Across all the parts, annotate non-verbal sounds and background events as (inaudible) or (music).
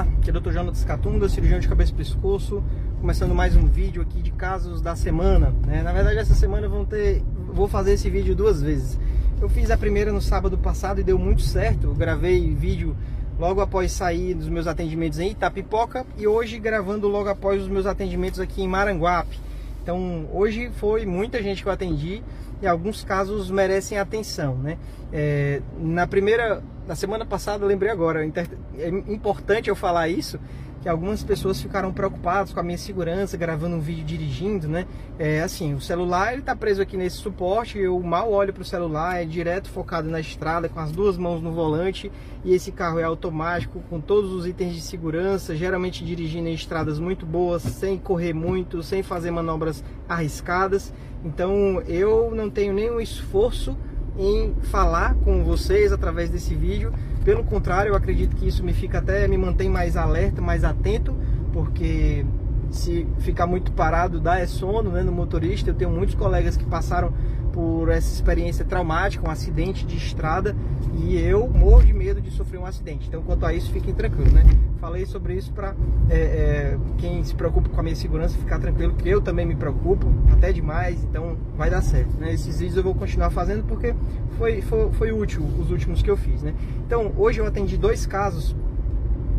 Olá, aqui é o Dr. Jonas Catunda, cirurgião de cabeça e pescoço, começando mais um vídeo aqui de casos da semana. Né? Na verdade, essa semana ter, vou fazer esse vídeo duas vezes. Eu fiz a primeira no sábado passado e deu muito certo. Eu gravei vídeo logo após sair dos meus atendimentos em Itapipoca e hoje gravando logo após os meus atendimentos aqui em Maranguape. Então, hoje foi muita gente que eu atendi e alguns casos merecem atenção, né? É, na primeira, na semana passada, lembrei agora, é importante eu falar isso, que algumas pessoas ficaram preocupadas com a minha segurança gravando um vídeo dirigindo, né? É assim, o celular ele tá preso aqui nesse suporte, eu mal olho para o celular, é direto focado na estrada com as duas mãos no volante e esse carro é automático com todos os itens de segurança, geralmente dirigindo em estradas muito boas, sem correr muito, sem fazer manobras arriscadas. Então, eu não tenho nenhum esforço em falar com vocês através desse vídeo. Pelo contrário, eu acredito que isso me fica até me mantém mais alerta, mais atento, porque se ficar muito parado dá é sono né, no motorista. Eu tenho muitos colegas que passaram por essa experiência traumática, um acidente de estrada, e eu morro de medo de sofrer um acidente. Então, quanto a isso, fiquem tranquilos, né? Falei sobre isso para é, é, quem se preocupa com a minha segurança ficar tranquilo, que eu também me preocupo, até demais, então vai dar certo. Né? Esses vídeos eu vou continuar fazendo porque foi, foi, foi útil os últimos que eu fiz, né? Então, hoje eu atendi dois casos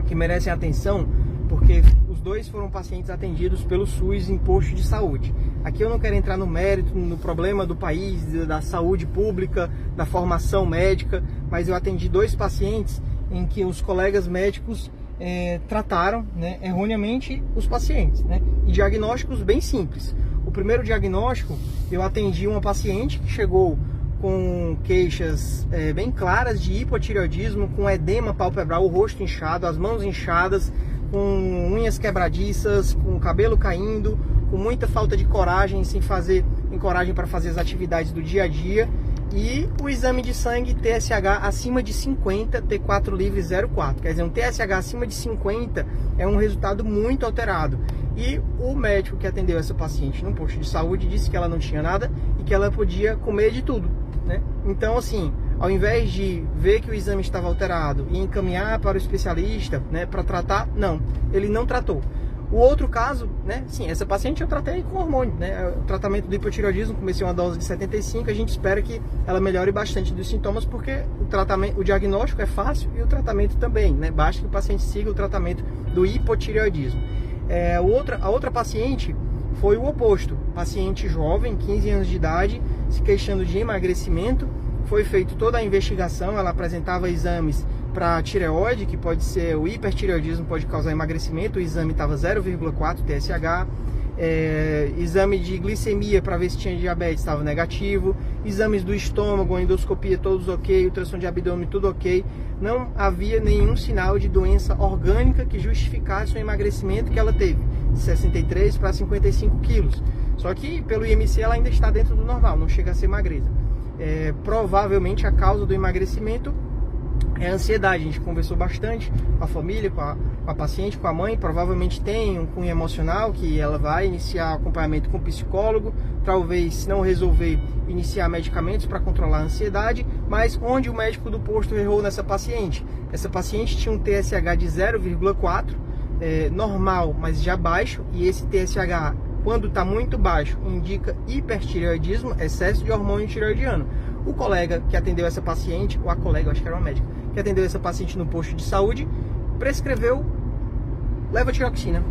que merecem atenção porque os dois foram pacientes atendidos pelo SUS em posto de saúde. Aqui eu não quero entrar no mérito, no problema do país, da saúde pública, da formação médica, mas eu atendi dois pacientes em que os colegas médicos é, trataram né, erroneamente os pacientes, né, e diagnósticos bem simples. O primeiro diagnóstico, eu atendi uma paciente que chegou com queixas é, bem claras de hipotireoidismo, com edema palpebral, o rosto inchado, as mãos inchadas, com unhas quebradiças, com cabelo caindo, com muita falta de coragem, sem fazer em coragem para fazer as atividades do dia a dia. E o exame de sangue TSH acima de 50, T4 livre 04. Quer dizer, um TSH acima de 50 é um resultado muito alterado. E o médico que atendeu essa paciente no posto de saúde disse que ela não tinha nada e que ela podia comer de tudo. Né? Então, assim, ao invés de ver que o exame estava alterado e encaminhar para o especialista né, para tratar, não, ele não tratou. O outro caso, né, sim, essa paciente eu tratei com hormônio, né, o tratamento do hipotireoidismo, comecei uma dose de 75, a gente espera que ela melhore bastante dos sintomas, porque o tratamento, o diagnóstico é fácil e o tratamento também, né, basta que o paciente siga o tratamento do hipotireoidismo. É, outra, a outra paciente foi o oposto, paciente jovem, 15 anos de idade, se queixando de emagrecimento, foi feita toda a investigação, ela apresentava exames para tireoide, que pode ser o hipertireoidismo, pode causar emagrecimento, o exame estava 0,4 TSH, é, exame de glicemia para ver se tinha diabetes estava negativo, exames do estômago, endoscopia todos ok, ultrassom de abdômen tudo ok, não havia nenhum sinal de doença orgânica que justificasse o emagrecimento que ela teve, de 63 para 55 quilos. Só que pelo IMC ela ainda está dentro do normal, não chega a ser magreza. É, provavelmente a causa do emagrecimento é a ansiedade. A gente conversou bastante com a família, com a, com a, paciente, com a mãe. Provavelmente tem um cunho emocional que ela vai iniciar acompanhamento com o psicólogo. Talvez, se não resolver, iniciar medicamentos para controlar a ansiedade. Mas onde o médico do posto errou nessa paciente? Essa paciente tinha um TSH de 0,4, é, normal, mas já baixo. E esse TSH quando está muito baixo, indica hipertireoidismo, excesso de hormônio tireoidiano. O colega que atendeu essa paciente, ou a colega, acho que era uma médica, que atendeu essa paciente no posto de saúde, prescreveu levotiroxina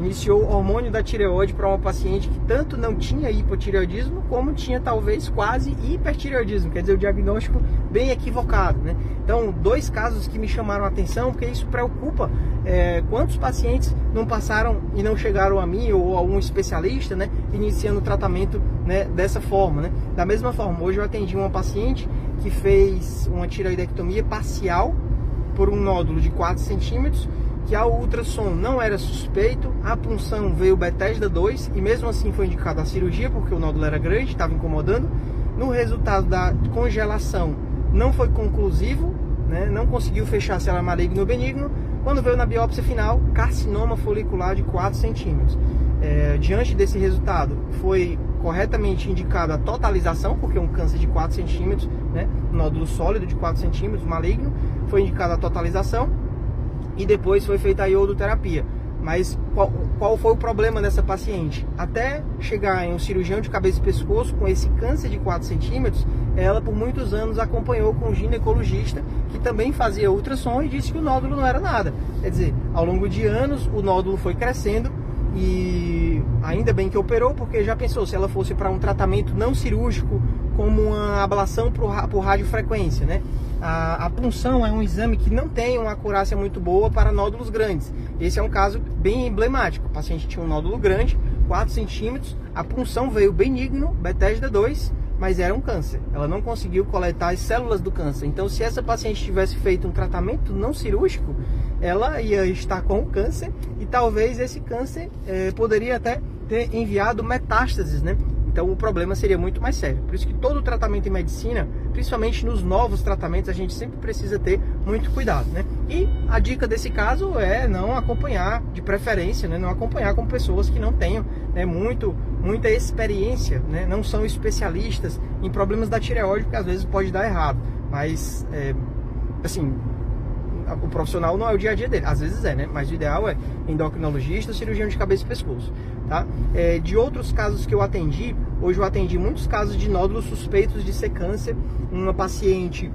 iniciou hormônio da tireoide para uma paciente que tanto não tinha hipotireoidismo, como tinha talvez quase hipertireoidismo, quer dizer, o diagnóstico bem equivocado. Né? Então, dois casos que me chamaram a atenção, porque isso preocupa é, quantos pacientes não passaram e não chegaram a mim ou a algum especialista, né, iniciando o tratamento né, dessa forma. Né? Da mesma forma, hoje eu atendi uma paciente que fez uma tireoidectomia parcial por um nódulo de 4 centímetros que ao ultrassom não era suspeito, a punção veio Bethesda 2 e mesmo assim foi indicada a cirurgia porque o nódulo era grande, estava incomodando. No resultado da congelação não foi conclusivo, né? não conseguiu fechar se era maligno ou benigno. Quando veio na biópsia final, carcinoma folicular de 4 centímetros. É, diante desse resultado, foi corretamente indicada a totalização, porque é um câncer de 4 centímetros, né? nódulo sólido de 4 centímetros, maligno, foi indicada a totalização e depois foi feita a iodoterapia. Mas qual, qual, foi o problema dessa paciente? Até chegar em um cirurgião de cabeça e pescoço com esse câncer de 4 centímetros, ela por muitos anos acompanhou com um ginecologista que também fazia ultrassom e disse que o nódulo não era nada. Quer dizer, ao longo de anos o nódulo foi crescendo e ainda bem que operou, porque já pensou se ela fosse para um tratamento não cirúrgico, como uma ablação por, por radiofrequência, né? A, a, punção é um exame que não tem uma acurácia muito boa para nódulos grandes. Esse é um caso bem emblemático. O paciente tinha um nódulo grande, 4 centímetros, a punção veio benigno, Bethesda 2, mas era um câncer. Ela não conseguiu coletar as células do câncer. Então, se essa paciente tivesse feito um tratamento não cirúrgico, ela ia estar com o câncer e talvez esse câncer eh, poderia até ter enviado metástases, né? Então o problema seria muito mais sério. Por isso que todo tratamento em medicina, principalmente nos novos tratamentos, a gente sempre precisa ter muito cuidado, né? E a dica desse caso é não acompanhar, de preferência, né? Não acompanhar com pessoas que não tenham né, muito, muita experiência, né? Não são especialistas em problemas da tireoide, porque às vezes pode dar errado. Mas, é, assim, o profissional não é o dia a dia dele, às vezes é, né? Mas o ideal é endocrinologista, cirurgião de cabeça e pescoço, tá? É, de outros casos que eu atendi, hoje eu atendi muitos casos de nódulos suspeitos de ser câncer, uma paciente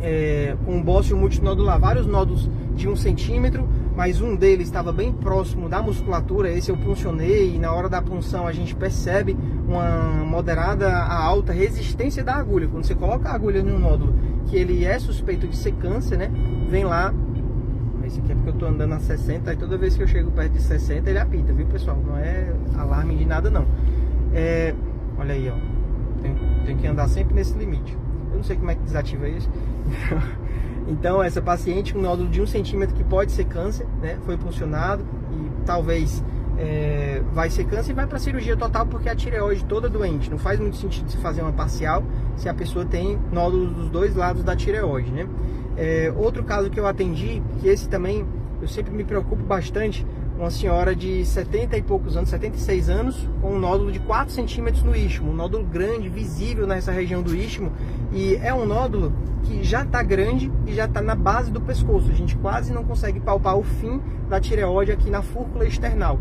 é, com um bócio multinodular, vários nódulos de um centímetro, mas um deles estava bem próximo da musculatura, esse eu puncionei e na hora da punção a gente percebe uma moderada a alta resistência da agulha. Quando você coloca a agulha num nódulo que ele é suspeito de ser câncer, né? Vem lá. Esse aqui é porque eu tô andando a 60 e toda vez que eu chego perto de 60 ele apita, viu pessoal? Não é alarme de nada não. É, olha aí, ó. Tem, tem que andar sempre nesse limite. Eu não sei como é que desativa isso. (laughs) Então, essa paciente com nódulo de um centímetro que pode ser câncer, né? Foi funcionado e talvez é, vai ser câncer e vai para cirurgia total porque a tireoide toda doente. Não faz muito sentido se fazer uma parcial se a pessoa tem nódulos dos dois lados da tireoide, né? É, outro caso que eu atendi, que esse também eu sempre me preocupo bastante, uma senhora de 70 e poucos anos, 76 anos, com um nódulo de 4 centímetros no istmo, um nódulo grande, visível nessa região do istmo, e é um nódulo que já está grande e já está na base do pescoço. A gente quase não consegue palpar o fim da tireoide aqui na fúrcula external.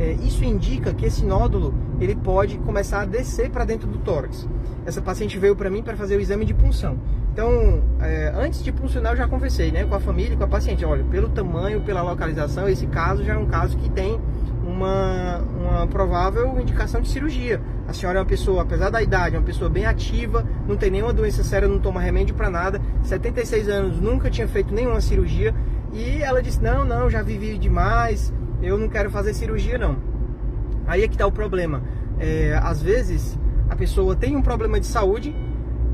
É, isso indica que esse nódulo ele pode começar a descer para dentro do tórax. Essa paciente veio para mim para fazer o exame de punção. Então, é, antes de puncionar, eu já conversei né, com a família e com a paciente. Olha, pelo tamanho, pela localização, esse caso já é um caso que tem uma, uma provável indicação de cirurgia. A senhora é uma pessoa, apesar da idade, é uma pessoa bem ativa, não tem nenhuma doença séria, não toma remédio para nada, 76 anos, nunca tinha feito nenhuma cirurgia. E ela disse: Não, não, já vivi demais, eu não quero fazer cirurgia, não. Aí é que está o problema. É, às vezes a pessoa tem um problema de saúde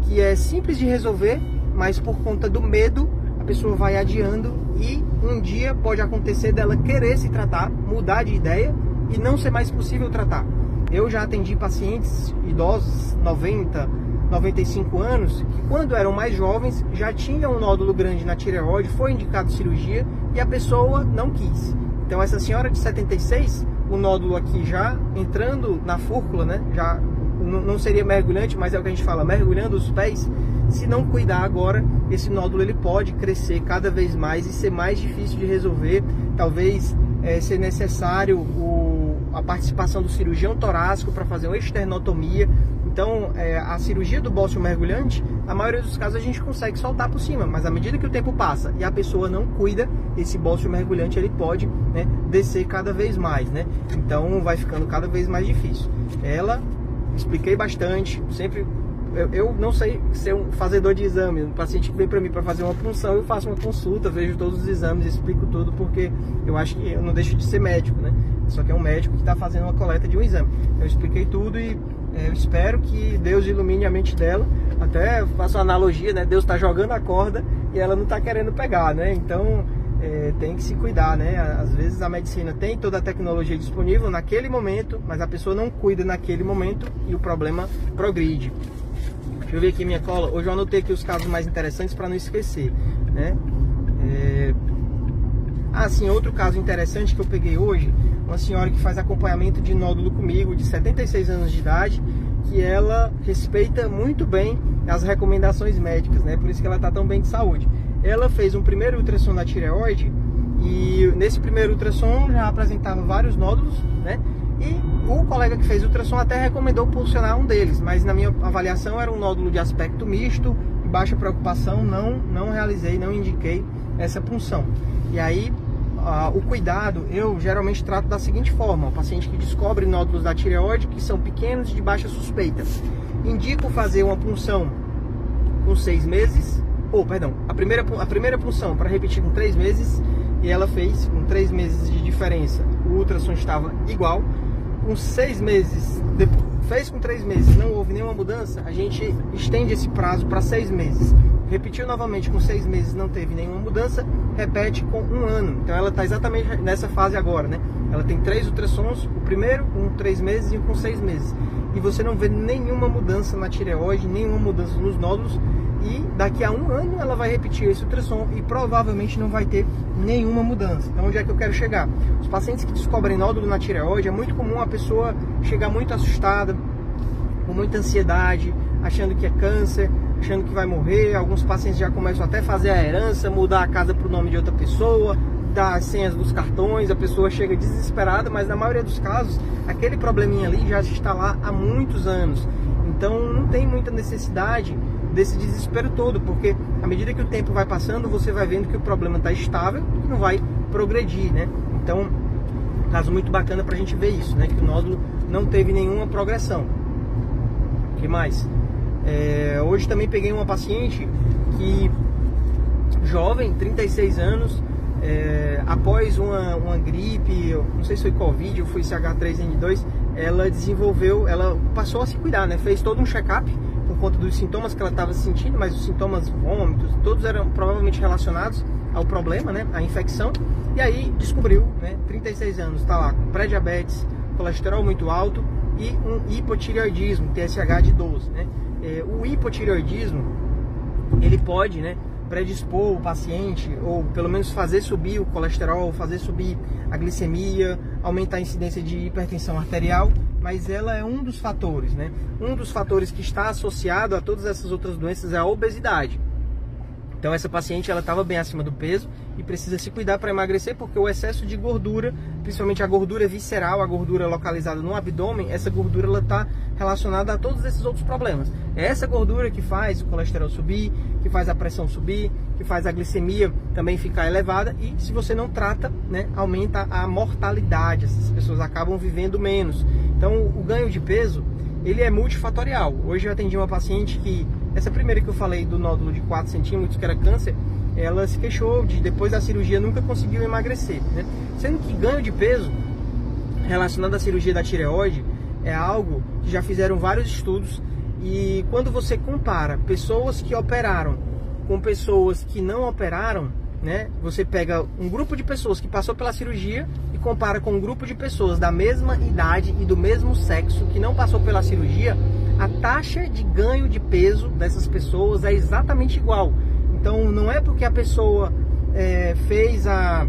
que é simples de resolver, mas por conta do medo a pessoa vai adiando e um dia pode acontecer dela querer se tratar, mudar de ideia e não ser mais possível tratar. Eu já atendi pacientes idosos, 90, 95 anos, que quando eram mais jovens já tinham um nódulo grande na tireoide, foi indicado cirurgia e a pessoa não quis. Então essa senhora de 76, o nódulo aqui já entrando na fúrcula, né? Já não seria mergulhante, mas é o que a gente fala, mergulhando os pés. Se não cuidar agora, esse nódulo ele pode crescer cada vez mais e ser mais difícil de resolver. Talvez é, ser necessário o, a participação do cirurgião torácico para fazer uma esternotomia então, é, a cirurgia do bócio mergulhante, na maioria dos casos a gente consegue soltar por cima, mas à medida que o tempo passa e a pessoa não cuida, esse bócio mergulhante ele pode né, descer cada vez mais, né? Então, vai ficando cada vez mais difícil. Ela, expliquei bastante, sempre eu, eu, não sei ser um fazedor de exame. Um paciente que vem para mim para fazer uma punção, eu faço uma consulta, vejo todos os exames, explico tudo, porque eu acho que eu não deixo de ser médico, né? Só que é um médico que está fazendo uma coleta de um exame. Eu expliquei tudo e é, eu espero que Deus ilumine a mente dela. Até faço uma analogia, né? Deus está jogando a corda e ela não está querendo pegar, né? Então é, tem que se cuidar, né? Às vezes a medicina tem toda a tecnologia disponível naquele momento, mas a pessoa não cuida naquele momento e o problema progride. Deixa eu ver aqui minha cola. Hoje eu anotei aqui os casos mais interessantes para não esquecer, né? É... Ah, sim, outro caso interessante que eu peguei hoje uma senhora que faz acompanhamento de nódulo comigo, de 76 anos de idade, que ela respeita muito bem as recomendações médicas, né? Por isso que ela está tão bem de saúde. Ela fez um primeiro ultrassom na tireoide nesse primeiro ultrassom já apresentava vários nódulos, né? E o colega que fez o ultrassom até recomendou pulsionar um deles, mas na minha avaliação era um nódulo de aspecto misto, baixa preocupação, não, não realizei, não indiquei essa punção. E aí, uh, o cuidado, eu geralmente trato da seguinte forma: o paciente que descobre nódulos da tireoide que são pequenos de baixa suspeita, indico fazer uma punção com seis meses, ou perdão, a primeira, a primeira punção para repetir com três meses, e ela fez com três meses de diferença. O ultrassom estava igual, com seis meses, depois, fez com três meses, não houve nenhuma mudança, a gente estende esse prazo para seis meses. Repetiu novamente com seis meses, não teve nenhuma mudança, repete com um ano. Então ela está exatamente nessa fase agora, né? Ela tem três ultrassons, o primeiro com três meses e um com seis meses. E você não vê nenhuma mudança na tireoide, nenhuma mudança nos nódulos. E daqui a um ano ela vai repetir esse ultrassom e provavelmente não vai ter nenhuma mudança. Então onde é que eu quero chegar? Os pacientes que descobrem nódulo na tireoide, é muito comum a pessoa chegar muito assustada, com muita ansiedade, achando que é câncer, achando que vai morrer. Alguns pacientes já começam até a fazer a herança, mudar a casa para o nome de outra pessoa, dar as senhas dos cartões, a pessoa chega desesperada, mas na maioria dos casos, aquele probleminha ali já está lá há muitos anos. Então não tem muita necessidade desse desespero todo, porque à medida que o tempo vai passando, você vai vendo que o problema está estável e não vai progredir, né? Então, caso muito bacana para a gente ver isso, né? Que o nódulo não teve nenhuma progressão. O que mais? É, hoje também peguei uma paciente que jovem, 36 anos, é, após uma, uma gripe, não sei se foi Covid ou foi CH3N2, ela desenvolveu, ela passou a se cuidar, né? Fez todo um check-up por conta dos sintomas que ela estava sentindo, mas os sintomas vômitos, todos eram provavelmente relacionados ao problema, né? Infecção. E aí descobriu, né? 36 anos, está lá com pré-diabetes, colesterol muito alto e um hipotireoidismo, TSH de 12, né? É, o hipotireoidismo, ele pode, né? predispor o paciente, ou pelo menos fazer subir o colesterol, fazer subir a glicemia, aumentar a incidência de hipertensão arterial, mas ela é um dos fatores, né? Um dos fatores que está associado a todas essas outras doenças é a obesidade. Então essa paciente ela estava bem acima do peso e precisa se cuidar para emagrecer porque o excesso de gordura, principalmente a gordura visceral, a gordura localizada no abdômen, essa gordura ela está relacionada a todos esses outros problemas. É essa gordura que faz o colesterol subir, que faz a pressão subir, que faz a glicemia também ficar elevada e se você não trata, né, aumenta a mortalidade. Essas pessoas acabam vivendo menos. Então o ganho de peso ele é multifatorial. Hoje eu atendi uma paciente que essa primeira que eu falei do nódulo de 4 centímetros, que era câncer, ela se queixou de depois da cirurgia nunca conseguiu emagrecer, né? Sendo que ganho de peso relacionado à cirurgia da tireoide é algo que já fizeram vários estudos e quando você compara pessoas que operaram com pessoas que não operaram, né? Você pega um grupo de pessoas que passou pela cirurgia compara com um grupo de pessoas da mesma idade e do mesmo sexo que não passou pela cirurgia, a taxa de ganho de peso dessas pessoas é exatamente igual. Então não é porque a pessoa é, fez a,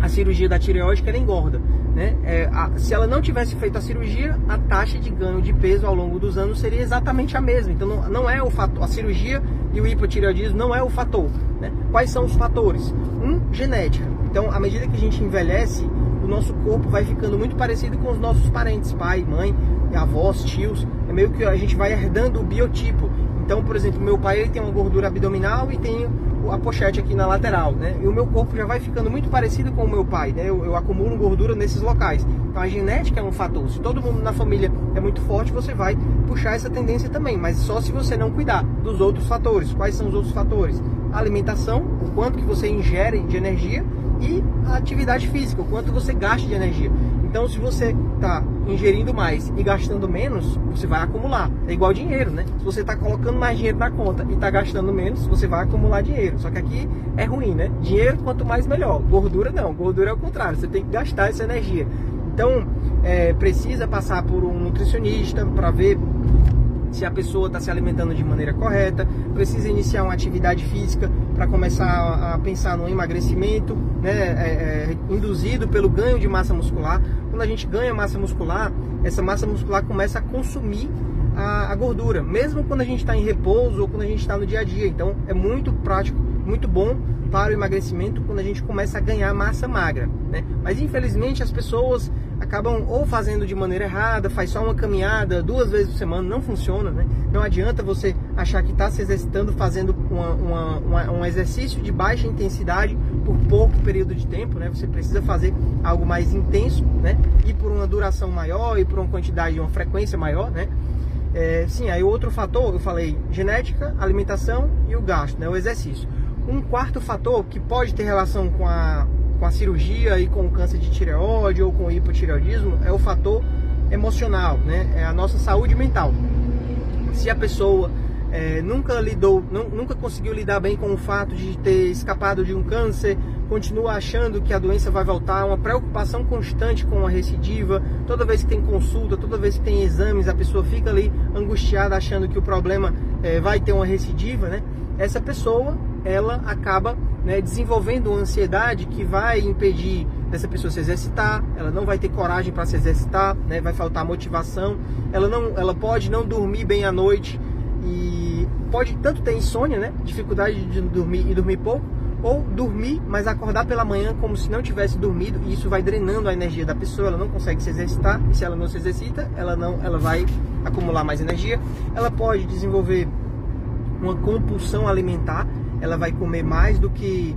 a cirurgia da tireoide que ela engorda. Né? É, a, se ela não tivesse feito a cirurgia, a taxa de ganho de peso ao longo dos anos seria exatamente a mesma. Então não, não é o fator, a cirurgia e o hipotireoidismo não é o fator. Né? Quais são os fatores? Um, genética. Então, à medida que a gente envelhece, o nosso corpo vai ficando muito parecido com os nossos parentes, pai, mãe, avós, tios. É meio que a gente vai herdando o biotipo. Então, por exemplo, meu pai ele tem uma gordura abdominal e tem a pochete aqui na lateral, né? E o meu corpo já vai ficando muito parecido com o meu pai, né? Eu, eu, acumulo gordura nesses locais. Então a genética é um fator. Se todo mundo na família é muito forte, você vai puxar essa tendência também, mas só se você não cuidar dos outros fatores. Quais são os outros fatores? A alimentação, o quanto que você ingere de energia e a atividade física, o quanto você gasta de energia. Então, se você está ingerindo mais e gastando menos, você vai acumular. É igual dinheiro, né? Se você está colocando mais dinheiro na conta e está gastando menos, você vai acumular dinheiro. Só que aqui é ruim, né? Dinheiro quanto mais melhor. Gordura não. Gordura é o contrário. Você tem que gastar essa energia. Então, é, precisa passar por um nutricionista para ver se a pessoa está se alimentando de maneira correta, precisa iniciar uma atividade física para começar a pensar no emagrecimento, né, é, é, induzido pelo ganho de massa muscular. Quando a gente ganha massa muscular, essa massa muscular começa a consumir a, a gordura, mesmo quando a gente está em repouso ou quando a gente está no dia a dia. Então é muito prático muito bom para o emagrecimento quando a gente começa a ganhar massa magra, né? Mas infelizmente as pessoas acabam ou fazendo de maneira errada, faz só uma caminhada duas vezes por semana, não funciona, né? Não adianta você achar que está se exercitando fazendo uma, uma, uma, um exercício de baixa intensidade por pouco período de tempo, né? Você precisa fazer algo mais intenso, né? E por uma duração maior e por uma quantidade, uma frequência maior, né? É, sim, aí outro fator, eu falei genética, alimentação e o gasto, né? O exercício. Um quarto fator que pode ter relação com a, com a cirurgia e com o câncer de tireoide ou com o hipotireoidismo é o fator emocional, né? É a nossa saúde mental. Se a pessoa é, nunca lidou, nunca conseguiu lidar bem com o fato de ter escapado de um câncer, continua achando que a doença vai voltar, uma preocupação constante com a recidiva, toda vez que tem consulta, toda vez que tem exames, a pessoa fica ali angustiada achando que o problema é, vai ter uma recidiva, né? Essa pessoa ela acaba né, desenvolvendo uma ansiedade que vai impedir dessa pessoa se exercitar, ela não vai ter coragem para se exercitar, né, vai faltar motivação, ela, não, ela pode não dormir bem à noite e pode tanto ter insônia, né, dificuldade de dormir e dormir pouco, ou dormir, mas acordar pela manhã como se não tivesse dormido, e isso vai drenando a energia da pessoa, ela não consegue se exercitar, e se ela não se exercita, ela não, ela vai acumular mais energia. Ela pode desenvolver uma compulsão alimentar, ela vai comer mais do que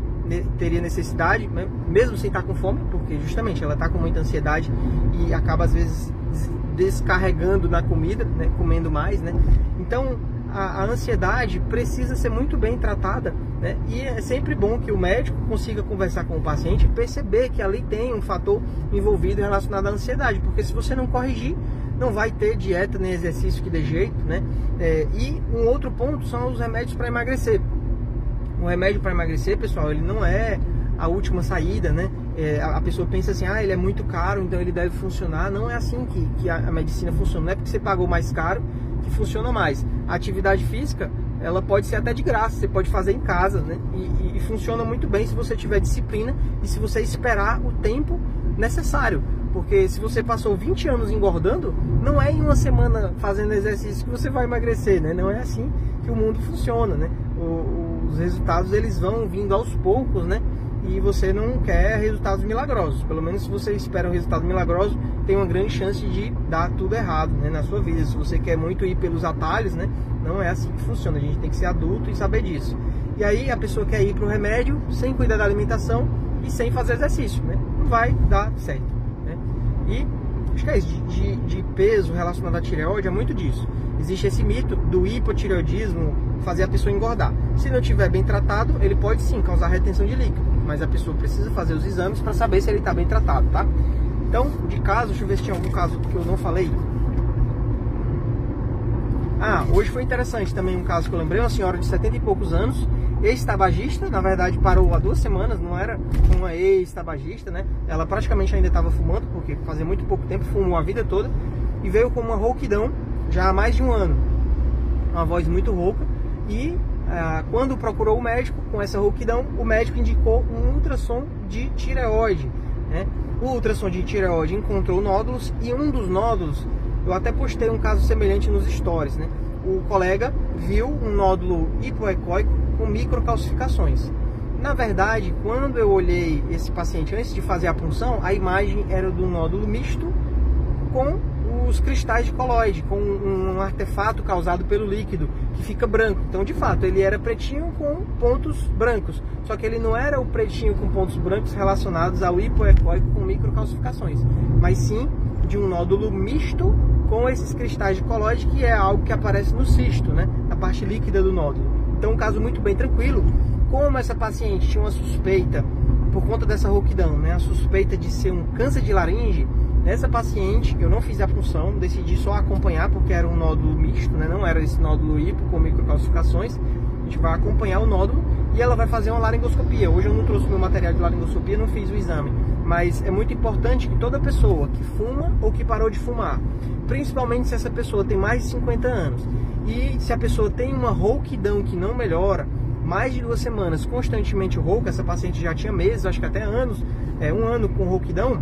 teria necessidade, né? mesmo sem estar com fome, porque justamente ela está com muita ansiedade e acaba às vezes descarregando na comida, né? comendo mais, né? Então a, a, ansiedade precisa ser muito bem tratada, né? E é sempre bom que o médico consiga conversar com o paciente e perceber que ali tem um fator envolvido relacionado à ansiedade, porque se você não corrigir, não vai ter dieta nem exercício que dê jeito, né? É, e um outro ponto são os remédios para emagrecer o remédio para emagrecer, pessoal, ele não é a última saída, né? É, a, pessoa pensa assim, ah, ele é muito caro, então ele deve funcionar. Não é assim que, que a, a, medicina funciona. Não é porque você pagou mais caro que funciona mais. A atividade física, ela pode ser até de graça, você pode fazer em casa, né? E, e, funciona muito bem se você tiver disciplina e se você esperar o tempo necessário. Porque se você passou 20 anos engordando, não é em uma semana fazendo exercício que você vai emagrecer, né? Não é assim que o mundo funciona, né? O, os resultados eles vão vindo aos poucos, né? E você não quer resultados milagrosos. Pelo menos se você espera um resultado milagroso, tem uma grande chance de dar tudo errado né, na sua vida. Se você quer muito ir pelos atalhos, né? Não é assim que funciona. A gente tem que ser adulto e saber disso. E aí a pessoa quer ir para o remédio sem cuidar da alimentação e sem fazer exercício, né? Não vai dar certo. Né? E acho que é isso, de, de, de peso relacionado à tireoide é muito disso. Existe esse mito do hipotireoidismo fazer a pessoa engordar. Se não estiver bem tratado, ele pode sim causar retenção de líquido, mas a pessoa precisa fazer os exames para saber se ele está bem tratado, tá? Então, de caso, deixa eu ver se tinha algum caso que eu não falei. Ah, hoje foi interessante também um caso que eu lembrei, uma senhora de 70 e poucos anos, ex-tabagista, na verdade parou há duas semanas, não era uma ex-tabagista, né? Ela praticamente ainda estava fumando, porque fazia muito pouco tempo, fumou a vida toda, e veio com uma rouquidão já há mais de um ano. Uma voz muito rouca, e quando procurou o médico com essa rouquidão, o médico indicou um ultrassom de tireoide. Né? O ultrassom de tireoide encontrou nódulos e um dos nódulos, eu até postei um caso semelhante nos stories. Né? O colega viu um nódulo hipoecóico com microcalcificações. Na verdade, quando eu olhei esse paciente antes de fazer a punção, a imagem era do nódulo misto com os cristais de coloide, com um artefato causado pelo líquido, que fica branco. Então, de fato, ele era pretinho com pontos brancos. Só que ele não era o pretinho com pontos brancos relacionados ao hipoecóico com microcalcificações, mas sim de um nódulo misto com esses cristais de coloide, que é algo que aparece no cisto, né? na parte líquida do nódulo. Então, um caso muito bem tranquilo. Como essa paciente tinha uma suspeita, por conta dessa rouquidão, né? a suspeita de ser um câncer de laringe, Nessa paciente, eu não fiz a punção, decidi só acompanhar porque era um nódulo misto, né? não era esse nódulo hipo com microcalcificações. A gente vai acompanhar o nódulo e ela vai fazer uma laringoscopia. Hoje eu não trouxe meu material de laringoscopia, não fiz o exame. Mas é muito importante que toda pessoa que fuma ou que parou de fumar, principalmente se essa pessoa tem mais de 50 anos, e se a pessoa tem uma rouquidão que não melhora, mais de duas semanas constantemente rouca, essa paciente já tinha meses, acho que até anos, é, um ano com rouquidão,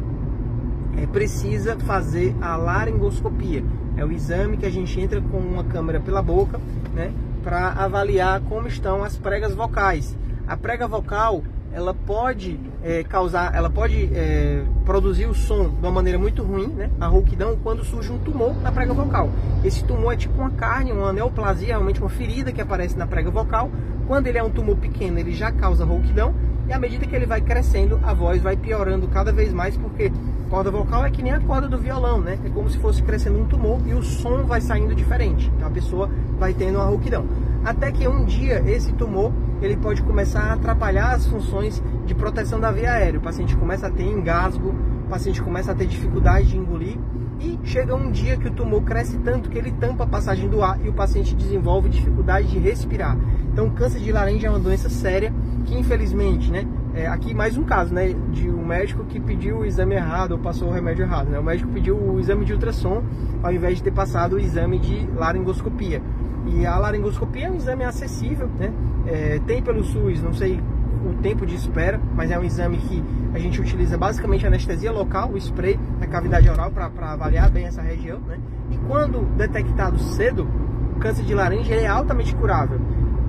precisa fazer a laringoscopia. É o exame que a gente entra com uma câmera pela boca, né, para avaliar como estão as pregas vocais. A prega vocal ela pode é, causar, ela pode é, produzir o som de uma maneira muito ruim, né? A rouquidão quando surge um tumor na prega vocal. Esse tumor é tipo uma carne, uma neoplasia, realmente uma ferida que aparece na prega vocal. Quando ele é um tumor pequeno, ele já causa rouquidão e à medida que ele vai crescendo, a voz vai piorando cada vez mais porque corda vocal é que nem a corda do violão, né? É como se fosse crescendo um tumor e o som vai saindo diferente. Então a pessoa vai tendo uma rouquidão. Até que um dia esse tumor ele pode começar a atrapalhar as funções de proteção da via aérea. O paciente começa a ter engasgo, o paciente começa a ter dificuldade de engolir e chega um dia que o tumor cresce tanto que ele tampa a passagem do ar e o paciente desenvolve dificuldade de respirar. Então, câncer de laringe é uma doença séria que, infelizmente, né, é, aqui mais um caso, né, de um médico que pediu o exame errado ou passou o remédio errado, né? O médico pediu o exame de ultrassom ao invés de ter passado o exame de laringoscopia. E a laringoscopia é um exame acessível, né? É, tem pelo SUS, não sei o tempo de espera, mas é um exame que a gente utiliza basicamente anestesia local, o spray na cavidade oral para avaliar bem essa região, né? E quando detectado cedo, o câncer de laringe é altamente curável.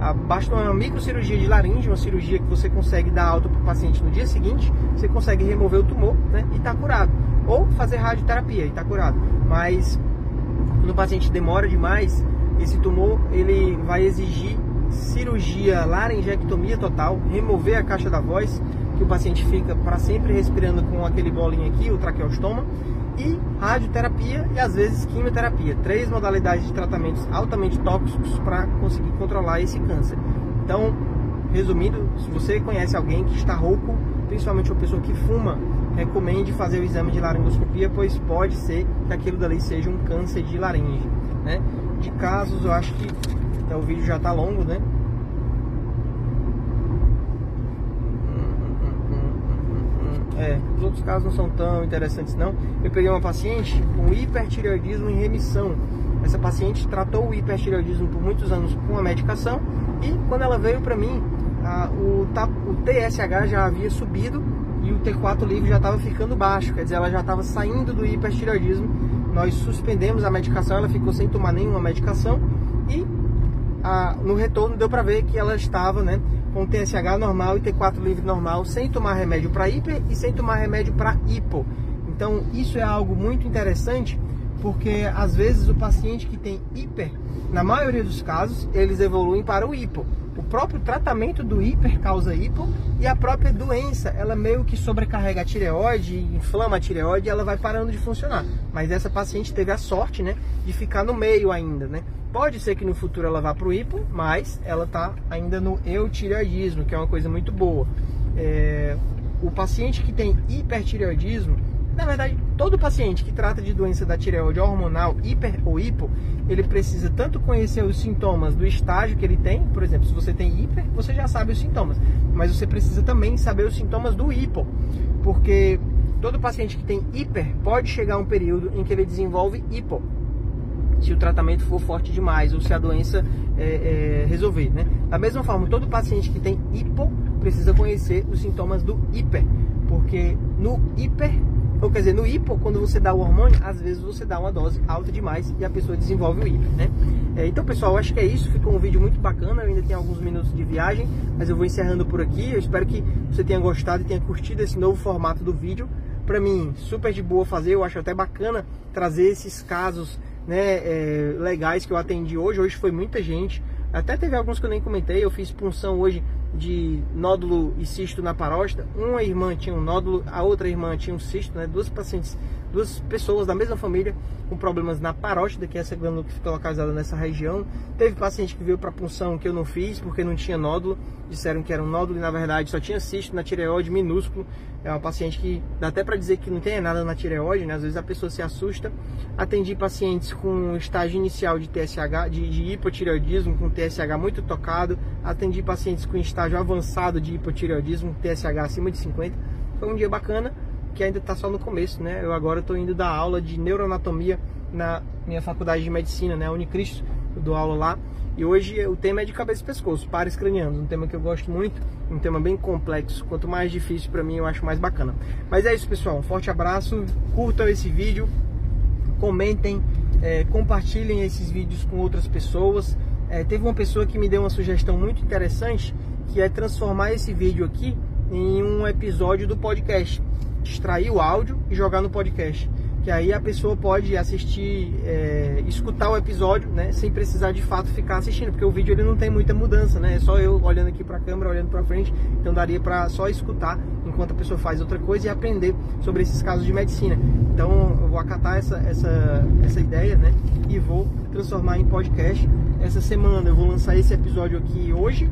Ah, basta uma microcirurgia de laringe, uma cirurgia que você consegue dar alta para o paciente no dia seguinte, você consegue remover o tumor né, e está curado. Ou fazer radioterapia e está curado. Mas quando o paciente demora demais, esse tumor ele vai exigir cirurgia laringectomia total, remover a caixa da voz, que o paciente fica para sempre respirando com aquele bolinho aqui, o traqueostoma, e radioterapia e às vezes quimioterapia. Três modalidades de tratamentos altamente tóxicos para conseguir controlar esse câncer. Então, resumindo, se você conhece alguém que está rouco, principalmente uma pessoa que fuma, recomende fazer o exame de laringoscopia, pois pode ser que aquilo dali seja um câncer de laringe. Né? De casos, eu acho que então, o vídeo já está longo, né? É, os outros casos não são tão interessantes não. Eu peguei uma paciente com hipertireoidismo em remissão. Essa paciente tratou o hipertireoidismo por muitos anos com a medicação e quando ela veio para mim, a, o, o TSH já havia subido e o T4 livre já estava ficando baixo, quer dizer, ela já estava saindo do hipertireoidismo. Nós suspendemos a medicação, ela ficou sem tomar nenhuma medicação e a, no retorno deu para ver que ela estava né, com TSH normal e T4 livre normal, sem tomar remédio para hiper e sem tomar remédio para hipo. Então isso é algo muito interessante porque às vezes o paciente que tem hiper, na maioria dos casos, eles evoluem para o hipo. O próprio tratamento do hiper causa hipo e a própria doença, ela meio que sobrecarrega a tireoide, inflama a tireoide e ela vai parando de funcionar. Mas essa paciente teve a sorte, né, de ficar no meio ainda, né? Pode ser que no futuro ela vá para o hipo, mas ela está ainda no eutireoidismo, que é uma coisa muito boa. É, o paciente que tem hipertireoidismo, na verdade, todo paciente que trata de doença da tireoide hormonal, hiper ou hipo, ele precisa tanto conhecer os sintomas do estágio que ele tem, por exemplo, se você tem hiper, você já sabe os sintomas, mas você precisa também saber os sintomas do hipo, porque todo paciente que tem hiper pode chegar a um período em que ele desenvolve hipo se o tratamento for forte demais ou se a doença é, é, resolver. Né? Da mesma forma, todo paciente que tem hipo precisa conhecer os sintomas do hiper, porque no hiper, ou quer dizer, no hipo, quando você dá o hormônio, às vezes você dá uma dose alta demais e a pessoa desenvolve o hiper. Né? É, então, pessoal, acho que é isso. Ficou um vídeo muito bacana. Eu ainda tenho alguns minutos de viagem, mas eu vou encerrando por aqui. Eu espero que você tenha gostado e tenha curtido esse novo formato do vídeo. Para mim, super de boa fazer. Eu acho até bacana trazer esses casos né, é, legais que eu atendi hoje. Hoje foi muita gente. Até teve alguns que eu nem comentei. Eu fiz punção hoje de nódulo e cisto na paróstata. Uma irmã tinha um nódulo, a outra irmã tinha um cisto, né? Duas pacientes, duas pessoas da mesma família com problemas na paróstata, que é essa glândula que fica localizada nessa região. Teve paciente que veio para punção que eu não fiz porque não tinha nódulo. Disseram que era um nódulo e na verdade só tinha cisto na tireoide minúsculo. É uma paciente que dá até para dizer que não tem nada na tireoide, né? Às vezes a pessoa se assusta. Atendi pacientes com estágio inicial de TSH, de, de hipotireoidismo, com TSH muito tocado. Atendi pacientes com estágio avançado de hipotireoidismo, TSH acima de 50. Foi um dia bacana que ainda está só no começo, né? Eu agora estou indo dar aula de neuroanatomia na minha faculdade de medicina, né? Unicristo, eu dou aula lá. E hoje o tema é de cabeça e pescoço, pares cranianos, um tema que eu gosto muito, um tema bem complexo. Quanto mais difícil para mim, eu acho mais bacana. Mas é isso, pessoal. Um forte abraço, curtam esse vídeo, comentem, é, compartilhem esses vídeos com outras pessoas. É, teve uma pessoa que me deu uma sugestão muito interessante que é transformar esse vídeo aqui em um episódio do podcast. Extrair o áudio e jogar no podcast que aí a pessoa pode assistir, é, escutar o episódio, né, sem precisar de fato ficar assistindo, porque o vídeo ele não tem muita mudança, né, é só eu olhando aqui para a câmera, olhando para frente, então daria para só escutar enquanto a pessoa faz outra coisa e aprender sobre esses casos de medicina. Então eu vou acatar essa, essa, essa ideia, né, e vou transformar em podcast. Essa semana eu vou lançar esse episódio aqui hoje,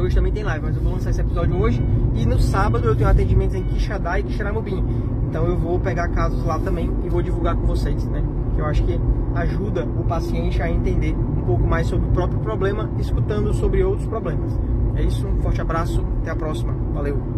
hoje também tem live, mas eu vou lançar esse episódio hoje. E no sábado eu tenho atendimentos em Quixadá e Quixeramobim. Então eu vou pegar casos lá também e vou divulgar com vocês, né? Que eu acho que ajuda o paciente a entender um pouco mais sobre o próprio problema, escutando sobre outros problemas. É isso, um forte abraço, até a próxima, valeu!